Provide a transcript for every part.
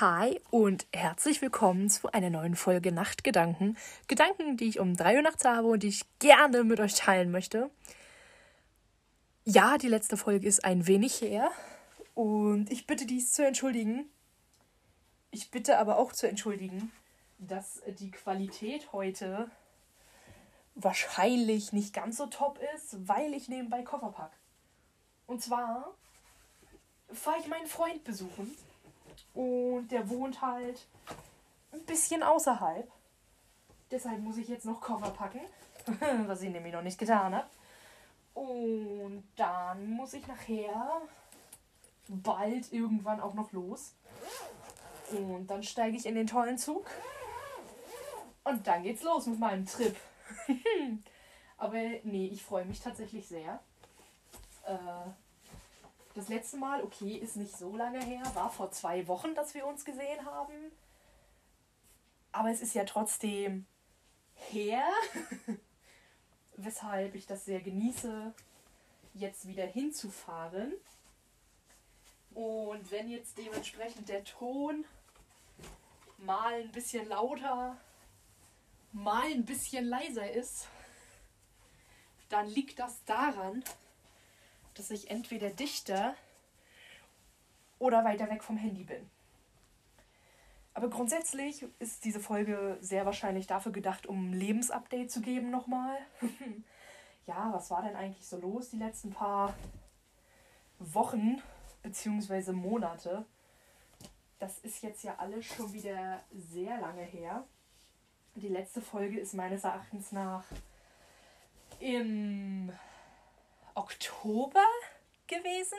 Hi und herzlich willkommen zu einer neuen Folge Nachtgedanken. Gedanken, die ich um 3 Uhr nachts habe und die ich gerne mit euch teilen möchte. Ja, die letzte Folge ist ein wenig her und ich bitte dies zu entschuldigen. Ich bitte aber auch zu entschuldigen, dass die Qualität heute wahrscheinlich nicht ganz so top ist, weil ich nebenbei Koffer pack. Und zwar fahre ich meinen Freund besuchen und der wohnt halt ein bisschen außerhalb. Deshalb muss ich jetzt noch Koffer packen, was ich nämlich noch nicht getan habe. Und dann muss ich nachher bald irgendwann auch noch los. Und dann steige ich in den tollen Zug. Und dann geht's los mit meinem Trip. Aber nee, ich freue mich tatsächlich sehr. Äh, das letzte Mal, okay, ist nicht so lange her, war vor zwei Wochen, dass wir uns gesehen haben. Aber es ist ja trotzdem her, weshalb ich das sehr genieße, jetzt wieder hinzufahren. Und wenn jetzt dementsprechend der Ton mal ein bisschen lauter, mal ein bisschen leiser ist, dann liegt das daran, dass ich entweder dichter oder weiter weg vom Handy bin. Aber grundsätzlich ist diese Folge sehr wahrscheinlich dafür gedacht, um ein Lebensupdate zu geben nochmal. ja, was war denn eigentlich so los die letzten paar Wochen bzw. Monate? Das ist jetzt ja alles schon wieder sehr lange her. Die letzte Folge ist meines Erachtens nach im Oktober gewesen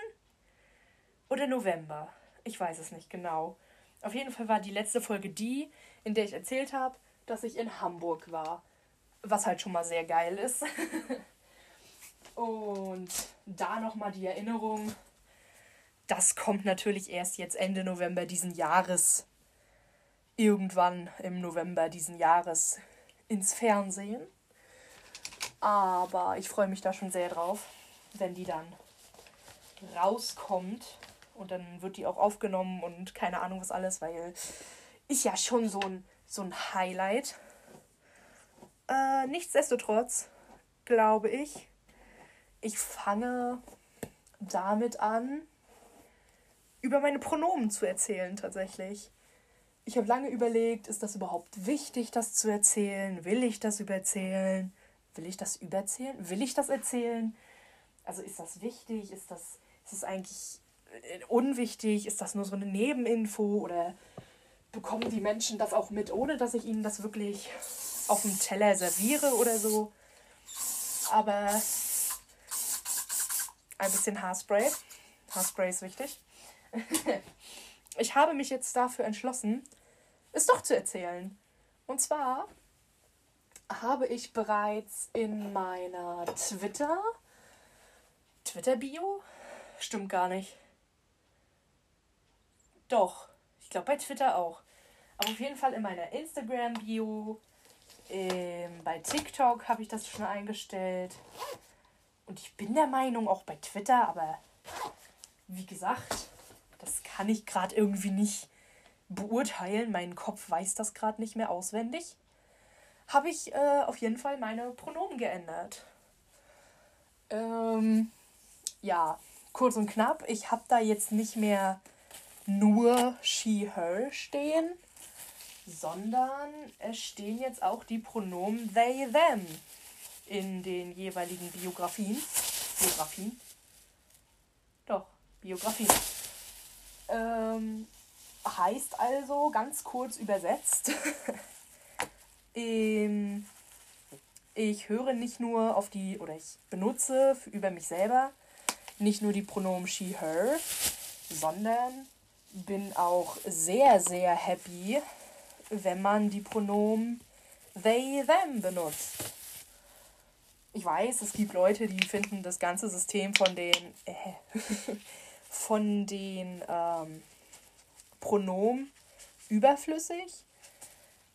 oder November. Ich weiß es nicht genau. Auf jeden Fall war die letzte Folge die, in der ich erzählt habe, dass ich in Hamburg war. Was halt schon mal sehr geil ist. Und da nochmal die Erinnerung, das kommt natürlich erst jetzt Ende November diesen Jahres, irgendwann im November diesen Jahres ins Fernsehen. Aber ich freue mich da schon sehr drauf wenn die dann rauskommt und dann wird die auch aufgenommen und keine Ahnung was alles, weil ist ja schon so ein, so ein Highlight. Äh, nichtsdestotrotz glaube ich, ich fange damit an, über meine Pronomen zu erzählen tatsächlich. Ich habe lange überlegt, ist das überhaupt wichtig, das zu erzählen? Will ich das übererzählen? Will ich das übererzählen? Will ich das erzählen? Also ist das wichtig? Ist das, ist das eigentlich äh, unwichtig? Ist das nur so eine Nebeninfo? Oder bekommen die Menschen das auch mit, ohne dass ich ihnen das wirklich auf dem Teller serviere oder so? Aber ein bisschen Haarspray. Haarspray ist wichtig. ich habe mich jetzt dafür entschlossen, es doch zu erzählen. Und zwar habe ich bereits in meiner Twitter- Twitter-Bio? Stimmt gar nicht. Doch, ich glaube bei Twitter auch. Aber auf jeden Fall in meiner Instagram-Bio, ähm, bei TikTok habe ich das schon eingestellt. Und ich bin der Meinung, auch bei Twitter, aber wie gesagt, das kann ich gerade irgendwie nicht beurteilen. Mein Kopf weiß das gerade nicht mehr auswendig. Habe ich äh, auf jeden Fall meine Pronomen geändert. Ähm, ja, kurz und knapp, ich habe da jetzt nicht mehr nur she, her stehen, sondern es stehen jetzt auch die Pronomen they, them in den jeweiligen Biografien. Biografien? Doch, Biografien. Ähm, heißt also, ganz kurz übersetzt, ähm, ich höre nicht nur auf die, oder ich benutze über mich selber nicht nur die Pronomen she, her, sondern bin auch sehr, sehr happy, wenn man die Pronomen they, them benutzt. Ich weiß, es gibt Leute, die finden das ganze System von den, äh, von den ähm, Pronomen überflüssig.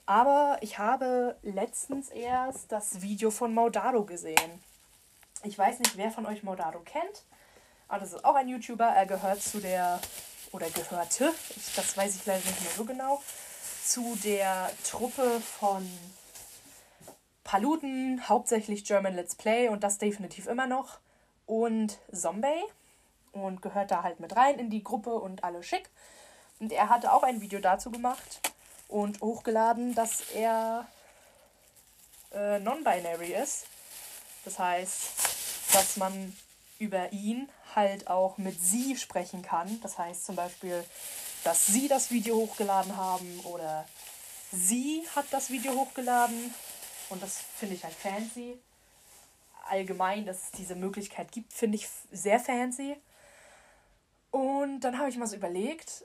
Aber ich habe letztens erst das Video von Maudado gesehen. Ich weiß nicht, wer von euch Maudado kennt. Aber das ist auch ein YouTuber. Er gehört zu der oder gehörte, ich, das weiß ich leider nicht mehr so genau, zu der Truppe von Paluten, hauptsächlich German Let's Play und das definitiv immer noch. Und Zombie und gehört da halt mit rein in die Gruppe und alle schick. Und er hatte auch ein Video dazu gemacht und hochgeladen, dass er äh, non-binary ist. Das heißt, dass man über ihn halt auch mit sie sprechen kann. Das heißt zum Beispiel, dass sie das Video hochgeladen haben oder sie hat das Video hochgeladen. Und das finde ich halt fancy. Allgemein, dass es diese Möglichkeit gibt, finde ich sehr fancy. Und dann habe ich mal so überlegt.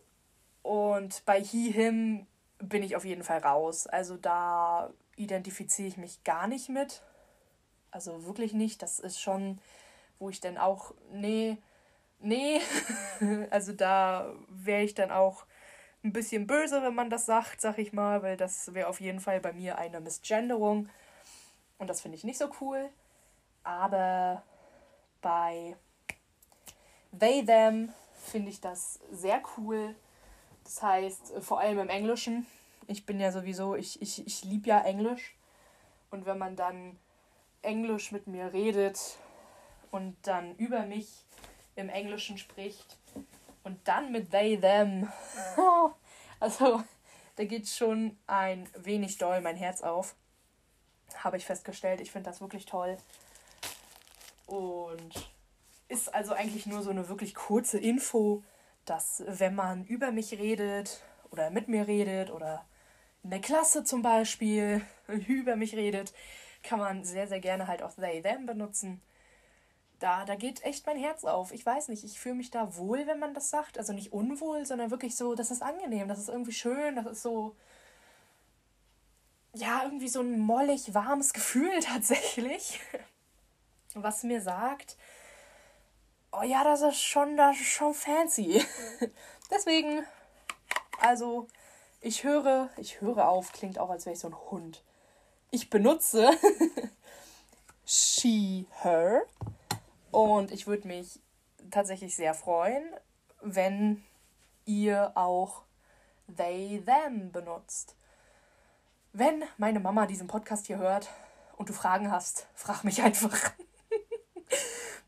Und bei he, him bin ich auf jeden Fall raus. Also da identifiziere ich mich gar nicht mit. Also wirklich nicht. Das ist schon, wo ich dann auch, nee, nee. also da wäre ich dann auch ein bisschen böse, wenn man das sagt, sag ich mal, weil das wäre auf jeden Fall bei mir eine Missgenderung. Und das finde ich nicht so cool. Aber bei they, them finde ich das sehr cool. Das heißt, vor allem im Englischen. Ich bin ja sowieso, ich, ich, ich liebe ja Englisch. Und wenn man dann Englisch mit mir redet und dann über mich im Englischen spricht und dann mit they, them, also da geht schon ein wenig doll mein Herz auf. Habe ich festgestellt. Ich finde das wirklich toll. Und ist also eigentlich nur so eine wirklich kurze Info, dass wenn man über mich redet oder mit mir redet oder in der Klasse zum Beispiel über mich redet, kann man sehr, sehr gerne halt auch they, them benutzen. Da, da geht echt mein Herz auf. Ich weiß nicht, ich fühle mich da wohl, wenn man das sagt. Also nicht unwohl, sondern wirklich so, das ist angenehm, das ist irgendwie schön, das ist so, ja, irgendwie so ein mollig warmes Gefühl tatsächlich. Was mir sagt, oh ja, das ist schon, das ist schon fancy. Deswegen, also, ich höre, ich höre auf, klingt auch, als wäre ich so ein Hund. Ich benutze she, her. Und ich würde mich tatsächlich sehr freuen, wenn ihr auch they, them benutzt. Wenn meine Mama diesen Podcast hier hört und du Fragen hast, frag mich einfach.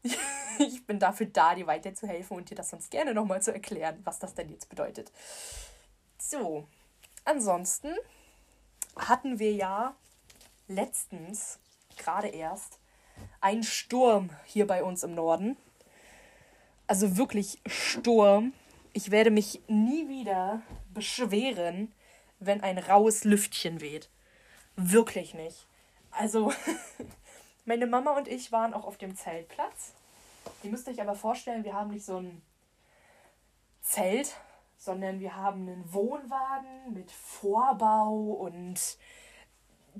ich bin dafür da, dir weiterzuhelfen und dir das sonst gerne nochmal zu erklären, was das denn jetzt bedeutet. So, ansonsten hatten wir ja letztens, gerade erst, einen Sturm hier bei uns im Norden. Also wirklich Sturm. Ich werde mich nie wieder beschweren, wenn ein raues Lüftchen weht. Wirklich nicht. Also, meine Mama und ich waren auch auf dem Zeltplatz Ihr müsst euch aber vorstellen, wir haben nicht so ein Zelt, sondern wir haben einen Wohnwagen mit Vorbau und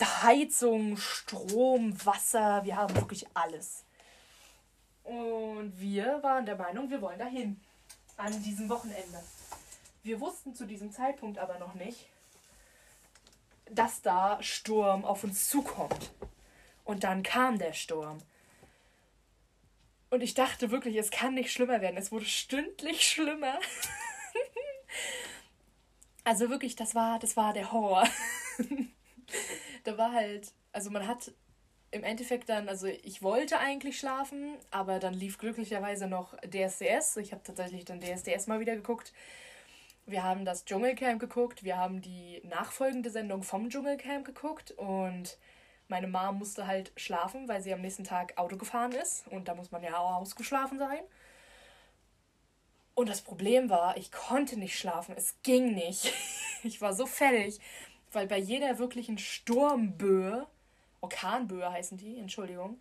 Heizung, Strom, Wasser. Wir haben wirklich alles. Und wir waren der Meinung, wir wollen dahin. An diesem Wochenende. Wir wussten zu diesem Zeitpunkt aber noch nicht, dass da Sturm auf uns zukommt. Und dann kam der Sturm. Und ich dachte wirklich, es kann nicht schlimmer werden. Es wurde stündlich schlimmer. also wirklich, das war, das war der Horror. da war halt, also man hat im Endeffekt dann, also ich wollte eigentlich schlafen, aber dann lief glücklicherweise noch DSDS. Ich habe tatsächlich dann DSDS mal wieder geguckt. Wir haben das Dschungelcamp geguckt, wir haben die nachfolgende Sendung vom Dschungelcamp geguckt und meine Mom musste halt schlafen, weil sie am nächsten Tag Auto gefahren ist. Und da muss man ja auch ausgeschlafen sein. Und das Problem war, ich konnte nicht schlafen. Es ging nicht. Ich war so fertig, weil bei jeder wirklichen Sturmböe, Orkanböe heißen die, Entschuldigung,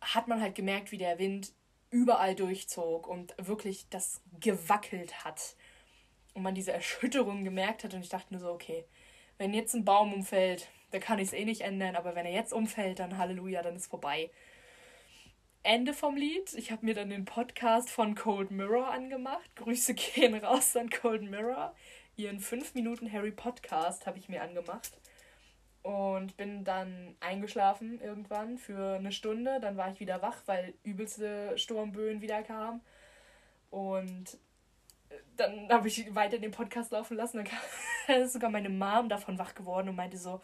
hat man halt gemerkt, wie der Wind überall durchzog und wirklich das gewackelt hat. Und man diese Erschütterung gemerkt hat. Und ich dachte nur so, okay, wenn jetzt ein Baum umfällt, da kann ich es eh nicht ändern, aber wenn er jetzt umfällt, dann Halleluja, dann ist vorbei. Ende vom Lied. Ich habe mir dann den Podcast von Cold Mirror angemacht. Grüße gehen raus an Cold Mirror. Ihren 5 Minuten Harry Podcast habe ich mir angemacht. Und bin dann eingeschlafen irgendwann für eine Stunde. Dann war ich wieder wach, weil übelste Sturmböen wieder kamen. Und dann habe ich weiter den Podcast laufen lassen. Dann kam, ist sogar meine Mom davon wach geworden und meinte so,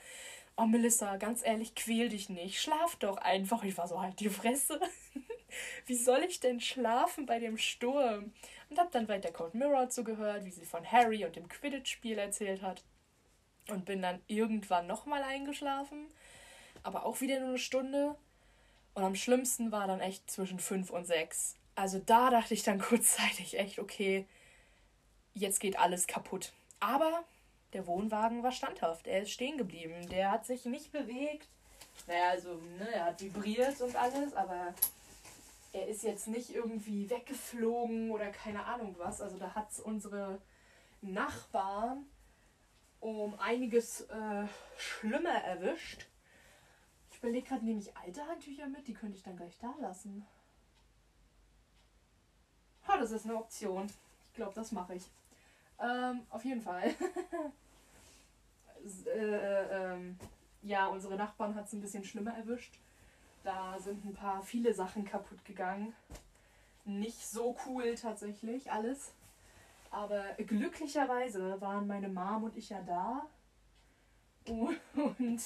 oh Melissa, ganz ehrlich, quäl dich nicht, schlaf doch einfach. Ich war so, halt die Fresse. wie soll ich denn schlafen bei dem Sturm? Und habe dann weiter Cold Mirror zugehört, wie sie von Harry und dem Quidditch-Spiel erzählt hat. Und bin dann irgendwann nochmal eingeschlafen. Aber auch wieder nur eine Stunde. Und am schlimmsten war dann echt zwischen fünf und sechs. Also da dachte ich dann kurzzeitig echt, okay, jetzt geht alles kaputt. Aber der Wohnwagen war standhaft. Er ist stehen geblieben. Der hat sich nicht bewegt. Naja, also, ne, er hat vibriert und alles, aber er ist jetzt nicht irgendwie weggeflogen oder keine Ahnung was. Also da hat es unsere Nachbarn um einiges äh, schlimmer erwischt. Ich überlege gerade, nehme ich alte Handtücher mit? Die könnte ich dann gleich da lassen. Ha, das ist eine Option. Ich glaube, das mache ich. Ähm, auf jeden Fall. äh, äh, ähm, ja, unsere Nachbarn hat es ein bisschen schlimmer erwischt. Da sind ein paar viele Sachen kaputt gegangen. Nicht so cool tatsächlich alles. Aber glücklicherweise waren meine Mom und ich ja da. Und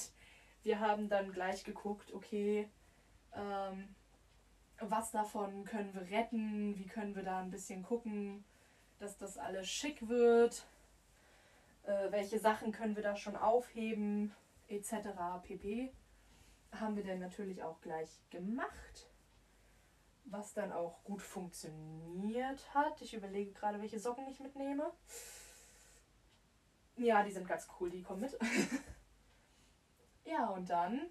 wir haben dann gleich geguckt, okay, ähm, was davon können wir retten, wie können wir da ein bisschen gucken, dass das alles schick wird, äh, welche Sachen können wir da schon aufheben, etc. pp haben wir dann natürlich auch gleich gemacht, was dann auch gut funktioniert hat. Ich überlege gerade, welche Socken ich mitnehme. Ja, die sind ganz cool, die kommen mit. ja, und dann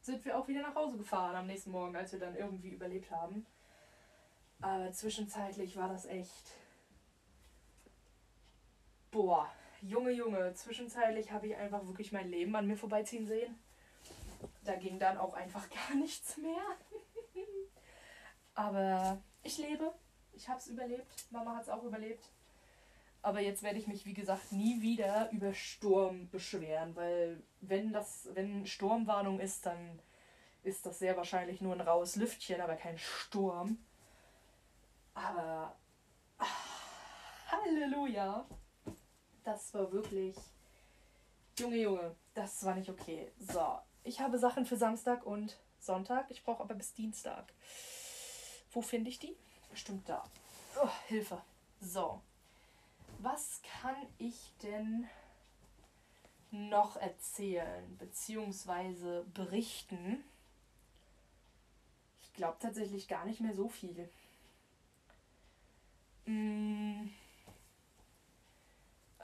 sind wir auch wieder nach Hause gefahren am nächsten Morgen, als wir dann irgendwie überlebt haben. Aber zwischenzeitlich war das echt. Boah, Junge, Junge, zwischenzeitlich habe ich einfach wirklich mein Leben an mir vorbeiziehen sehen da ging dann auch einfach gar nichts mehr. Aber ich lebe. Ich habe es überlebt. Mama hat es auch überlebt. Aber jetzt werde ich mich, wie gesagt, nie wieder über Sturm beschweren, weil wenn das, wenn Sturmwarnung ist, dann ist das sehr wahrscheinlich nur ein raues Lüftchen, aber kein Sturm. Aber ach, Halleluja. Das war wirklich. Junge, Junge, das war nicht okay. So, ich habe Sachen für Samstag und Sonntag. Ich brauche aber bis Dienstag. Wo finde ich die? Bestimmt da. Oh, Hilfe. So. Was kann ich denn noch erzählen bzw. berichten? Ich glaube tatsächlich gar nicht mehr so viel. Mm.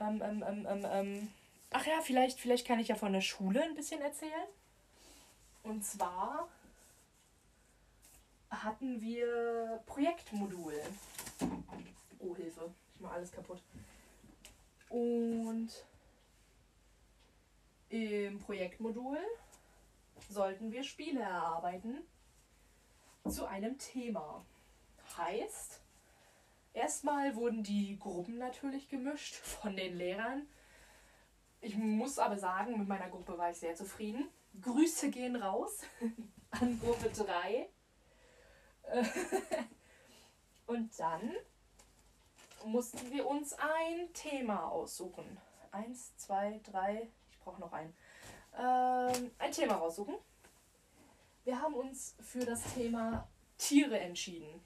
Ähm, ähm, ähm, ähm, ähm. Ach ja, vielleicht, vielleicht kann ich ja von der Schule ein bisschen erzählen. Und zwar hatten wir Projektmodul. Oh, Hilfe. Ich mache alles kaputt. Und im Projektmodul sollten wir Spiele erarbeiten zu einem Thema. Heißt, erstmal wurden die Gruppen natürlich gemischt von den Lehrern. Ich muss aber sagen, mit meiner Gruppe war ich sehr zufrieden. Grüße gehen raus an Gruppe 3. Und dann mussten wir uns ein Thema aussuchen. Eins, zwei, drei, ich brauche noch ein. Ähm, ein Thema raussuchen. Wir haben uns für das Thema Tiere entschieden.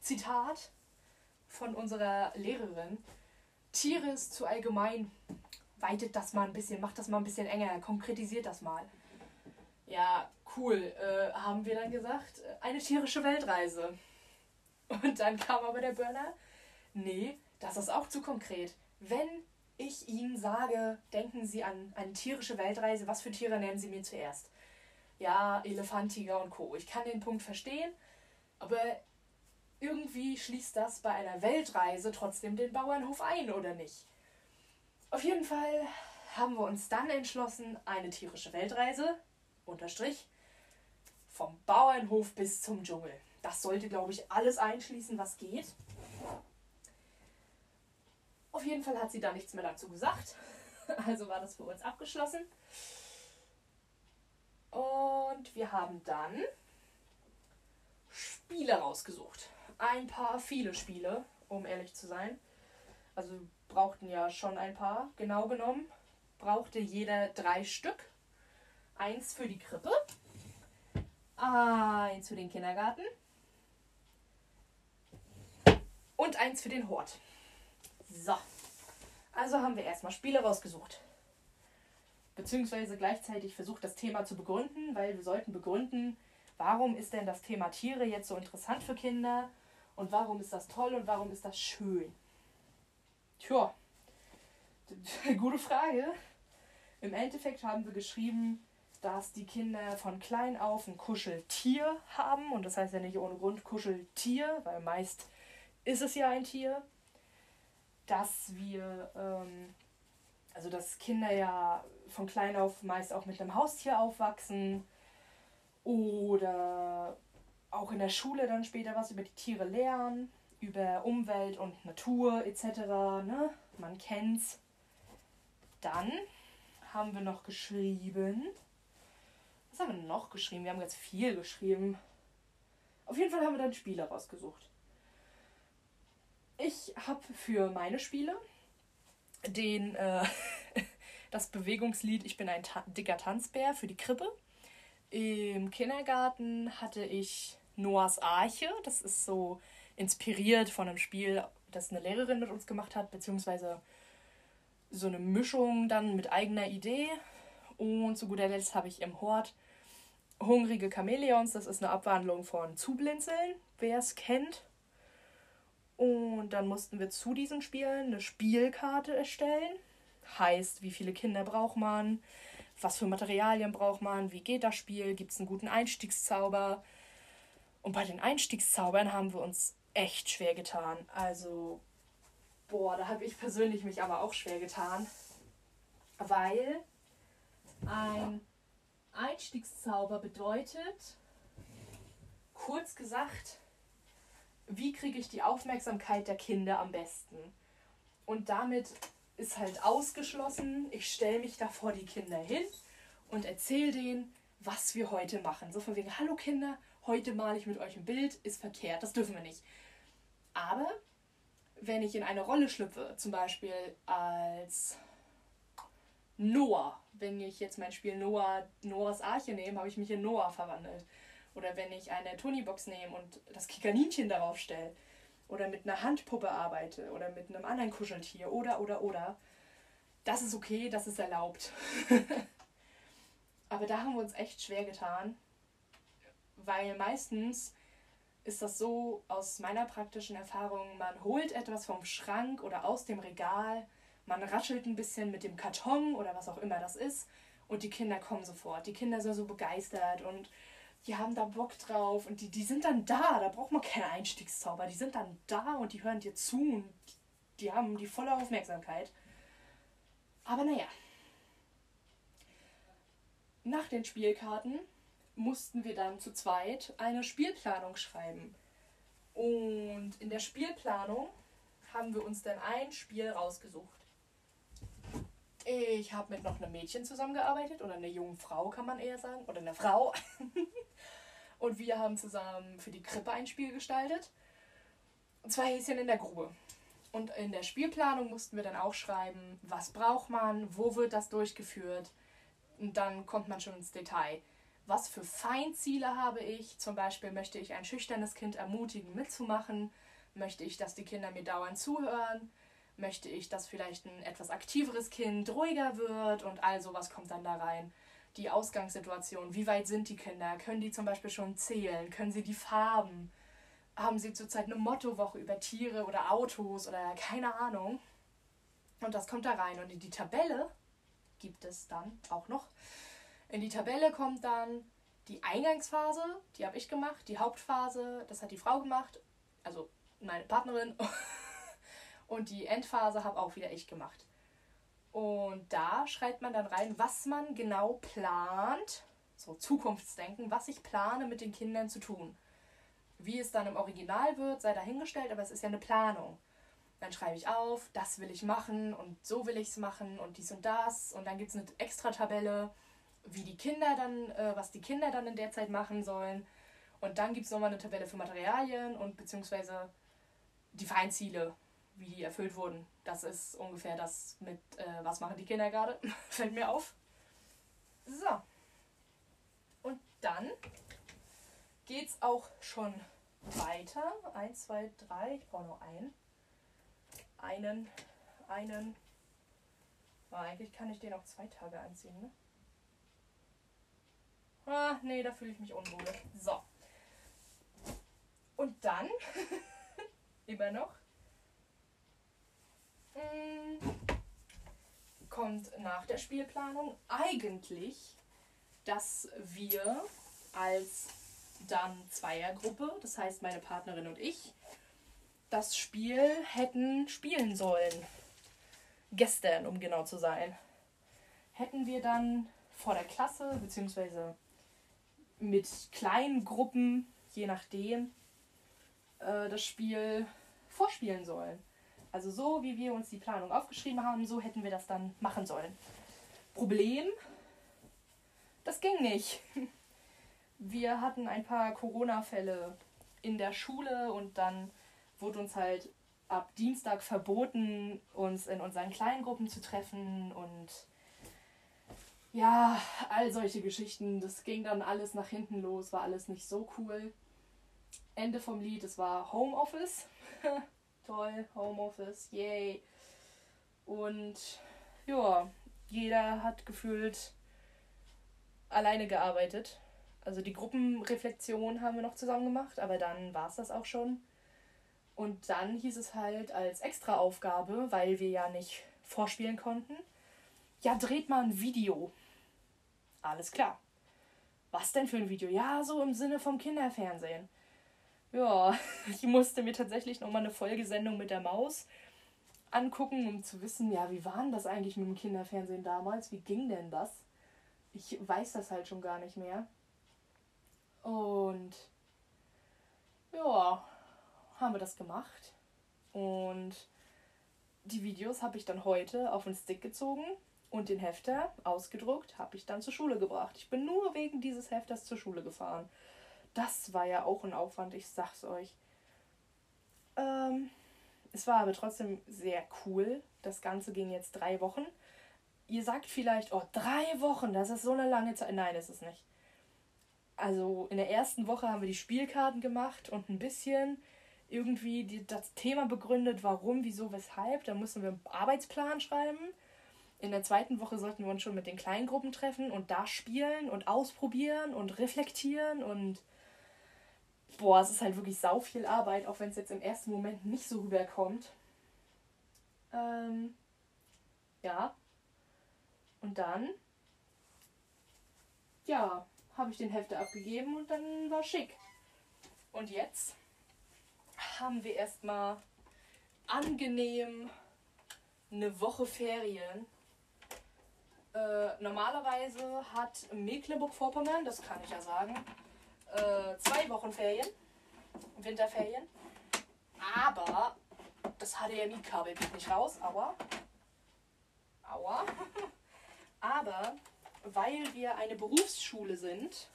Zitat von unserer Lehrerin. Tiere ist zu allgemein. Weitet das mal ein bisschen, macht das mal ein bisschen enger, konkretisiert das mal. Ja, cool, äh, haben wir dann gesagt, eine tierische Weltreise. Und dann kam aber der Burner, nee, das ist auch zu konkret. Wenn ich Ihnen sage, denken Sie an eine tierische Weltreise, was für Tiere nennen Sie mir zuerst? Ja, Elefant, Tiger und Co. Ich kann den Punkt verstehen, aber irgendwie schließt das bei einer Weltreise trotzdem den Bauernhof ein, oder nicht? Auf jeden Fall haben wir uns dann entschlossen, eine tierische Weltreise unterstrich, vom Bauernhof bis zum Dschungel. Das sollte, glaube ich, alles einschließen, was geht. Auf jeden Fall hat sie da nichts mehr dazu gesagt. Also war das für uns abgeschlossen. Und wir haben dann Spiele rausgesucht. Ein paar viele Spiele, um ehrlich zu sein. Also brauchten ja schon ein paar. Genau genommen brauchte jeder drei Stück. Eins für die Krippe, eins für den Kindergarten und eins für den Hort. So, also haben wir erstmal Spiele rausgesucht. Beziehungsweise gleichzeitig versucht, das Thema zu begründen, weil wir sollten begründen, warum ist denn das Thema Tiere jetzt so interessant für Kinder und warum ist das toll und warum ist das schön. Tja, gute Frage. Im Endeffekt haben wir geschrieben, dass die Kinder von klein auf ein Kuscheltier haben. Und das heißt ja nicht ohne Grund Kuscheltier, weil meist ist es ja ein Tier. Dass wir, ähm, also dass Kinder ja von klein auf meist auch mit einem Haustier aufwachsen. Oder auch in der Schule dann später was über die Tiere lernen. Über Umwelt und Natur etc. Ne? Man kennt's. Dann haben wir noch geschrieben? Was haben wir noch geschrieben? Wir haben ganz viel geschrieben. Auf jeden Fall haben wir dann Spiele rausgesucht. Ich habe für meine Spiele den äh, das Bewegungslied Ich bin ein Ta dicker Tanzbär für die Krippe. Im Kindergarten hatte ich Noahs Arche. Das ist so inspiriert von einem Spiel, das eine Lehrerin mit uns gemacht hat, beziehungsweise so eine Mischung dann mit eigener Idee. Und zu guter Letzt habe ich im Hort Hungrige Chamäleons. Das ist eine Abwandlung von Zublinzeln, wer es kennt. Und dann mussten wir zu diesen Spielen eine Spielkarte erstellen. Heißt, wie viele Kinder braucht man, was für Materialien braucht man, wie geht das Spiel, gibt es einen guten Einstiegszauber. Und bei den Einstiegszaubern haben wir uns echt schwer getan. Also Boah, da habe ich persönlich mich aber auch schwer getan, weil ein Einstiegszauber bedeutet, kurz gesagt, wie kriege ich die Aufmerksamkeit der Kinder am besten? Und damit ist halt ausgeschlossen, ich stelle mich da vor die Kinder hin und erzähle denen, was wir heute machen. So von wegen, hallo Kinder, heute male ich mit euch ein Bild, ist verkehrt, das dürfen wir nicht. Aber wenn ich in eine Rolle schlüpfe, zum Beispiel als Noah, wenn ich jetzt mein Spiel Noah, Noahs Arche nehme, habe ich mich in Noah verwandelt. Oder wenn ich eine Tonybox nehme und das Kikaninchen darauf stelle. Oder mit einer Handpuppe arbeite. Oder mit einem anderen Kuscheltier. Oder, oder, oder. Das ist okay, das ist erlaubt. Aber da haben wir uns echt schwer getan. Weil meistens ist das so aus meiner praktischen Erfahrung, man holt etwas vom Schrank oder aus dem Regal, man raschelt ein bisschen mit dem Karton oder was auch immer das ist und die Kinder kommen sofort. Die Kinder sind so begeistert und die haben da Bock drauf und die, die sind dann da, da braucht man keine Einstiegszauber, die sind dann da und die hören dir zu und die haben die volle Aufmerksamkeit. Aber naja, nach den Spielkarten mussten wir dann zu zweit eine Spielplanung schreiben. Und in der Spielplanung haben wir uns dann ein Spiel rausgesucht. Ich habe mit noch einem Mädchen zusammengearbeitet oder einer jungen Frau kann man eher sagen oder einer Frau. und wir haben zusammen für die Krippe ein Spiel gestaltet. Und zwar Häschen in der Grube. Und in der Spielplanung mussten wir dann auch schreiben, was braucht man, wo wird das durchgeführt. Und dann kommt man schon ins Detail was für Feindziele habe ich. Zum Beispiel möchte ich ein schüchternes Kind ermutigen, mitzumachen. Möchte ich, dass die Kinder mir dauernd zuhören. Möchte ich, dass vielleicht ein etwas aktiveres Kind ruhiger wird und all sowas kommt dann da rein. Die Ausgangssituation, wie weit sind die Kinder? Können die zum Beispiel schon zählen? Können sie die Farben? Haben sie zurzeit eine Mottowoche über Tiere oder Autos oder keine Ahnung? Und das kommt da rein. Und in die Tabelle gibt es dann auch noch in die Tabelle kommt dann die Eingangsphase, die habe ich gemacht, die Hauptphase, das hat die Frau gemacht, also meine Partnerin. Und die Endphase habe auch wieder ich gemacht. Und da schreibt man dann rein, was man genau plant, so Zukunftsdenken, was ich plane mit den Kindern zu tun. Wie es dann im Original wird, sei dahingestellt, aber es ist ja eine Planung. Dann schreibe ich auf, das will ich machen und so will ich es machen und dies und das. Und dann gibt es eine extra Tabelle, wie die Kinder dann, äh, was die Kinder dann in der Zeit machen sollen. Und dann gibt es nochmal eine Tabelle für Materialien und beziehungsweise die Feinziele, wie die erfüllt wurden. Das ist ungefähr das mit, äh, was machen die Kinder gerade, fällt mir auf. So. Und dann geht's auch schon weiter. Eins, zwei, drei. Ich brauche nur einen. Einen, einen. Aber eigentlich kann ich den auch zwei Tage anziehen, ne? Ah, nee, da fühle ich mich unwohl. So. Und dann, immer noch, kommt nach der Spielplanung eigentlich, dass wir als dann Zweiergruppe, das heißt meine Partnerin und ich, das Spiel hätten spielen sollen. Gestern, um genau zu sein. Hätten wir dann vor der Klasse, beziehungsweise mit kleinen Gruppen, je nachdem, äh, das Spiel vorspielen sollen. Also so, wie wir uns die Planung aufgeschrieben haben, so hätten wir das dann machen sollen. Problem, das ging nicht. Wir hatten ein paar Corona-Fälle in der Schule und dann wurde uns halt ab Dienstag verboten, uns in unseren Kleingruppen zu treffen und ja, all solche Geschichten. Das ging dann alles nach hinten los, war alles nicht so cool. Ende vom Lied, es war Homeoffice. Toll, Homeoffice, yay. Und ja, jeder hat gefühlt alleine gearbeitet. Also die Gruppenreflexion haben wir noch zusammen gemacht, aber dann war es das auch schon. Und dann hieß es halt als Extraaufgabe, weil wir ja nicht vorspielen konnten, ja, dreht mal ein Video. Alles klar. Was denn für ein Video? Ja, so im Sinne vom Kinderfernsehen. Ja, ich musste mir tatsächlich nochmal eine Folgesendung mit der Maus angucken, um zu wissen, ja, wie war denn das eigentlich mit dem Kinderfernsehen damals? Wie ging denn das? Ich weiß das halt schon gar nicht mehr. Und ja, haben wir das gemacht. Und die Videos habe ich dann heute auf den Stick gezogen und den Hefter ausgedruckt, habe ich dann zur Schule gebracht. Ich bin nur wegen dieses Hefters zur Schule gefahren. Das war ja auch ein Aufwand, ich sag's euch. Ähm, es war aber trotzdem sehr cool. Das Ganze ging jetzt drei Wochen. Ihr sagt vielleicht, oh, drei Wochen, das ist so eine lange Zeit. Nein, ist es nicht. Also in der ersten Woche haben wir die Spielkarten gemacht und ein bisschen irgendwie die, das Thema begründet, warum, wieso, weshalb. Da mussten wir einen Arbeitsplan schreiben. In der zweiten Woche sollten wir uns schon mit den Kleingruppen treffen und da spielen und ausprobieren und reflektieren und boah, es ist halt wirklich sau viel Arbeit, auch wenn es jetzt im ersten Moment nicht so rüberkommt. Ähm, ja. Und dann, ja, habe ich den Hefte abgegeben und dann war schick. Und jetzt haben wir erstmal angenehm eine Woche Ferien. Äh, normalerweise hat Mecklenburg-Vorpommern, das kann ich ja sagen, äh, zwei Wochen Ferien, Winterferien. Aber das HDMI-Kabel geht nicht raus, aua. Aua. Aber weil wir eine Berufsschule sind,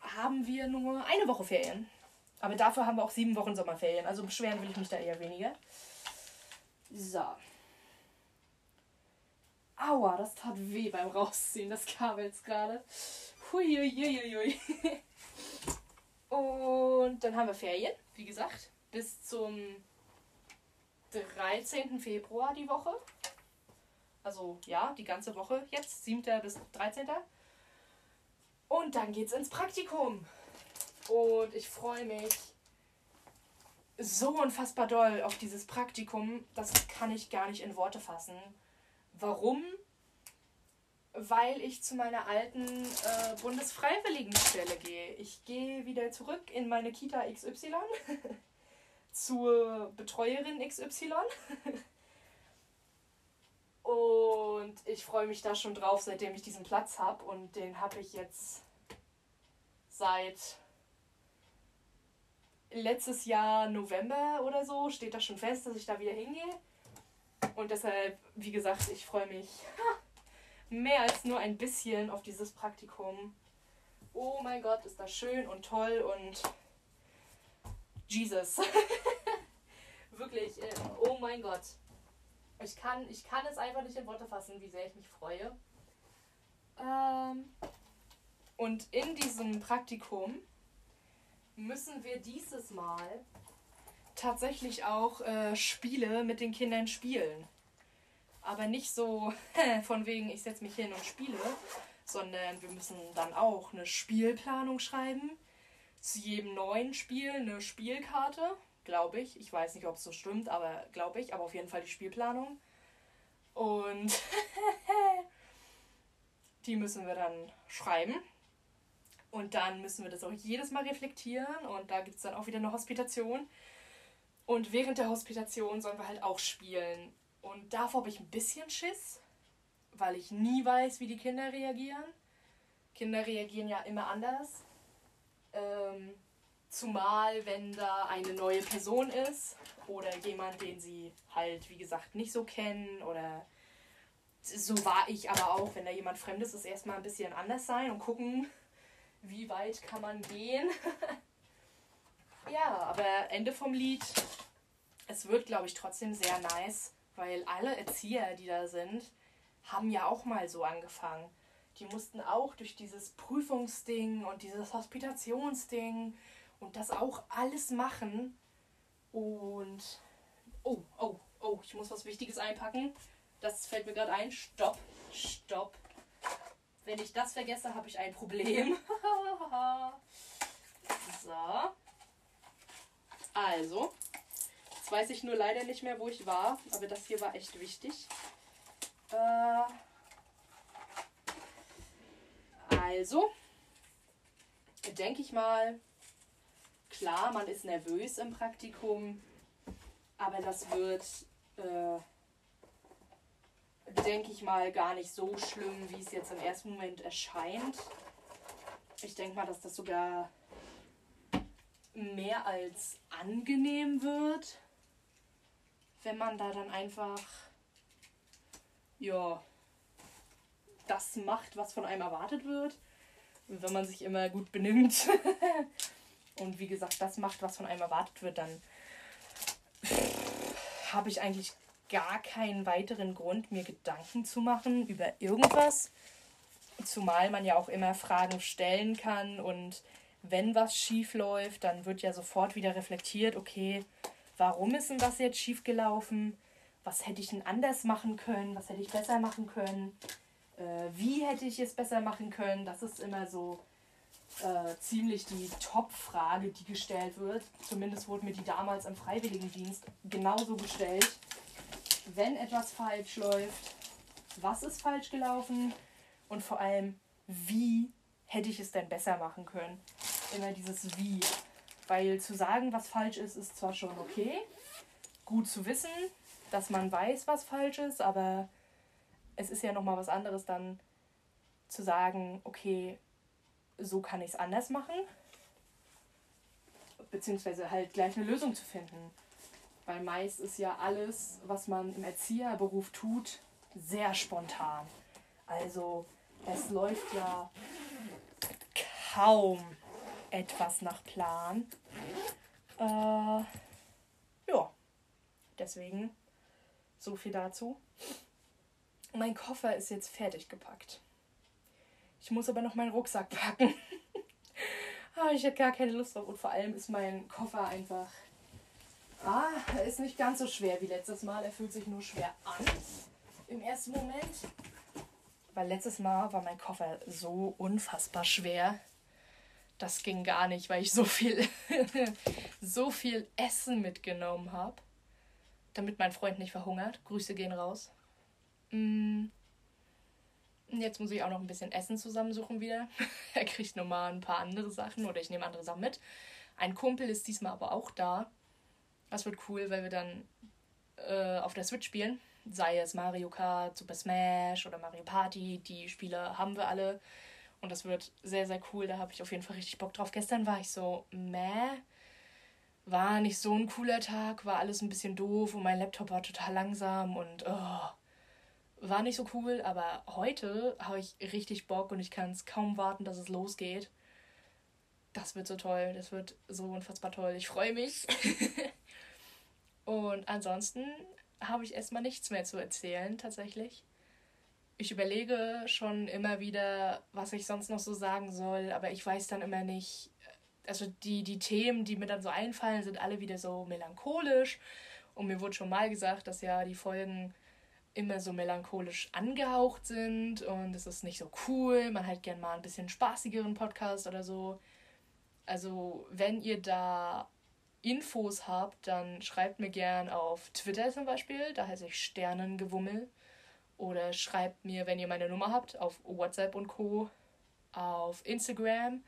haben wir nur eine Woche Ferien. Aber dafür haben wir auch sieben Wochen Sommerferien. Also beschweren will ich mich da eher weniger. So. Aua, das tat weh beim Rausziehen des Kabels gerade. Huiuiuiui. Und dann haben wir Ferien, wie gesagt, bis zum 13. Februar die Woche. Also ja, die ganze Woche jetzt, 7. bis 13. Und dann geht's ins Praktikum. Und ich freue mich so unfassbar doll auf dieses Praktikum. Das kann ich gar nicht in Worte fassen. Warum? Weil ich zu meiner alten äh, Bundesfreiwilligenstelle gehe. Ich gehe wieder zurück in meine Kita XY zur Betreuerin XY. Und ich freue mich da schon drauf, seitdem ich diesen Platz habe. Und den habe ich jetzt seit letztes Jahr November oder so. Steht das schon fest, dass ich da wieder hingehe. Und deshalb, wie gesagt, ich freue mich mehr als nur ein bisschen auf dieses Praktikum. Oh mein Gott, ist das schön und toll und Jesus. Wirklich, äh, oh mein Gott. Ich kann, ich kann es einfach nicht in Worte fassen, wie sehr ich mich freue. Ähm, und in diesem Praktikum müssen wir dieses Mal tatsächlich auch äh, Spiele mit den Kindern spielen. Aber nicht so von wegen, ich setze mich hin und spiele, sondern wir müssen dann auch eine Spielplanung schreiben. Zu jedem neuen Spiel eine Spielkarte, glaube ich. Ich weiß nicht, ob es so stimmt, aber glaube ich. Aber auf jeden Fall die Spielplanung. Und die müssen wir dann schreiben. Und dann müssen wir das auch jedes Mal reflektieren. Und da gibt es dann auch wieder eine Hospitation. Und während der Hospitation sollen wir halt auch spielen. Und davor habe ich ein bisschen Schiss, weil ich nie weiß, wie die Kinder reagieren. Kinder reagieren ja immer anders. Ähm, zumal, wenn da eine neue Person ist oder jemand, den sie halt, wie gesagt, nicht so kennen oder so war ich aber auch, wenn da jemand Fremdes ist, erstmal ein bisschen anders sein und gucken, wie weit kann man gehen. ja, aber Ende vom Lied. Es wird, glaube ich, trotzdem sehr nice, weil alle Erzieher, die da sind, haben ja auch mal so angefangen. Die mussten auch durch dieses Prüfungsding und dieses Hospitationsding und das auch alles machen. Und. Oh, oh, oh, ich muss was Wichtiges einpacken. Das fällt mir gerade ein. Stopp, stopp. Wenn ich das vergesse, habe ich ein Problem. so. Also, weiß ich nur leider nicht mehr, wo ich war, aber das hier war echt wichtig. Äh, also, denke ich mal, klar, man ist nervös im Praktikum, aber das wird, äh, denke ich mal, gar nicht so schlimm, wie es jetzt im ersten Moment erscheint. Ich denke mal, dass das sogar mehr als angenehm wird, wenn man da dann einfach, ja, das macht, was von einem erwartet wird. Wenn man sich immer gut benimmt und wie gesagt das macht, was von einem erwartet wird, dann habe ich eigentlich gar keinen weiteren Grund, mir Gedanken zu machen über irgendwas. Zumal man ja auch immer Fragen stellen kann und wenn was schief läuft, dann wird ja sofort wieder reflektiert, okay, warum ist denn das jetzt schief gelaufen? Was hätte ich denn anders machen können? Was hätte ich besser machen können? Äh, wie hätte ich es besser machen können? Das ist immer so äh, ziemlich die Top-Frage, die gestellt wird. Zumindest wurde mir die damals im Freiwilligendienst genauso gestellt. Wenn etwas falsch läuft, was ist falsch gelaufen? Und vor allem, wie hätte ich es denn besser machen können? Immer dieses Wie. Weil zu sagen, was falsch ist, ist zwar schon okay, gut zu wissen, dass man weiß, was falsch ist, aber es ist ja nochmal was anderes dann zu sagen, okay, so kann ich es anders machen, beziehungsweise halt gleich eine Lösung zu finden. Weil meist ist ja alles, was man im Erzieherberuf tut, sehr spontan. Also es läuft ja kaum etwas nach Plan. Äh, ja, deswegen so viel dazu. Mein Koffer ist jetzt fertig gepackt. Ich muss aber noch meinen Rucksack packen. ah, ich hätte gar keine Lust drauf. Und vor allem ist mein Koffer einfach. Ah, er ist nicht ganz so schwer wie letztes Mal. Er fühlt sich nur schwer an. Im ersten Moment. Weil letztes Mal war mein Koffer so unfassbar schwer. Das ging gar nicht, weil ich so viel, so viel Essen mitgenommen habe. Damit mein Freund nicht verhungert. Grüße gehen raus. Mm. Jetzt muss ich auch noch ein bisschen Essen zusammensuchen wieder. er kriegt nochmal ein paar andere Sachen oder ich nehme andere Sachen mit. Ein Kumpel ist diesmal aber auch da. Das wird cool, weil wir dann äh, auf der Switch spielen. Sei es Mario Kart, Super Smash oder Mario Party. Die Spiele haben wir alle. Und das wird sehr, sehr cool. Da habe ich auf jeden Fall richtig Bock drauf. Gestern war ich so, meh. War nicht so ein cooler Tag, war alles ein bisschen doof und mein Laptop war total langsam und oh, war nicht so cool, aber heute habe ich richtig Bock und ich kann es kaum warten, dass es losgeht. Das wird so toll, das wird so unfassbar toll. Ich freue mich. und ansonsten habe ich erstmal nichts mehr zu erzählen, tatsächlich. Ich überlege schon immer wieder, was ich sonst noch so sagen soll, aber ich weiß dann immer nicht. Also die, die Themen, die mir dann so einfallen, sind alle wieder so melancholisch. Und mir wurde schon mal gesagt, dass ja die Folgen immer so melancholisch angehaucht sind und es ist nicht so cool. Man hat gern mal ein bisschen spaßigeren Podcast oder so. Also, wenn ihr da Infos habt, dann schreibt mir gern auf Twitter zum Beispiel, da heiße ich Sternengewummel. Oder schreibt mir, wenn ihr meine Nummer habt, auf WhatsApp und Co. Auf Instagram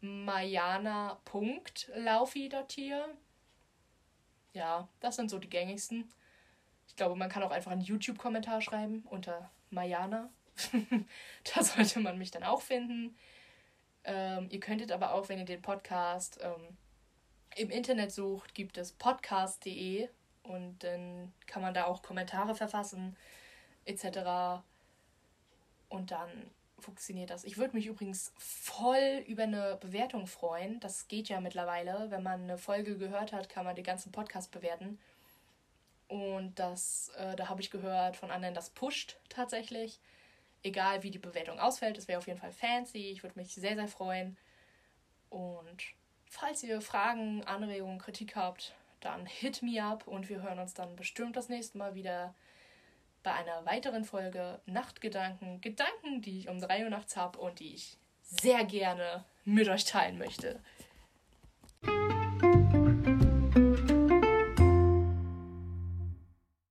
mayana.laufi.hier. Ja, das sind so die gängigsten. Ich glaube, man kann auch einfach einen YouTube-Kommentar schreiben unter Mayana. da sollte man mich dann auch finden. Ähm, ihr könntet aber auch, wenn ihr den Podcast ähm, im Internet sucht, gibt es podcast.de und dann kann man da auch Kommentare verfassen etc. Und dann funktioniert das. Ich würde mich übrigens voll über eine Bewertung freuen. Das geht ja mittlerweile. Wenn man eine Folge gehört hat, kann man den ganzen Podcast bewerten. Und das, äh, da habe ich gehört von anderen, das pusht tatsächlich. Egal wie die Bewertung ausfällt, das wäre auf jeden Fall fancy. Ich würde mich sehr, sehr freuen. Und falls ihr Fragen, Anregungen, Kritik habt, dann hit me up und wir hören uns dann bestimmt das nächste Mal wieder bei einer weiteren Folge Nachtgedanken. Gedanken, die ich um 3 Uhr nachts habe und die ich sehr gerne mit euch teilen möchte.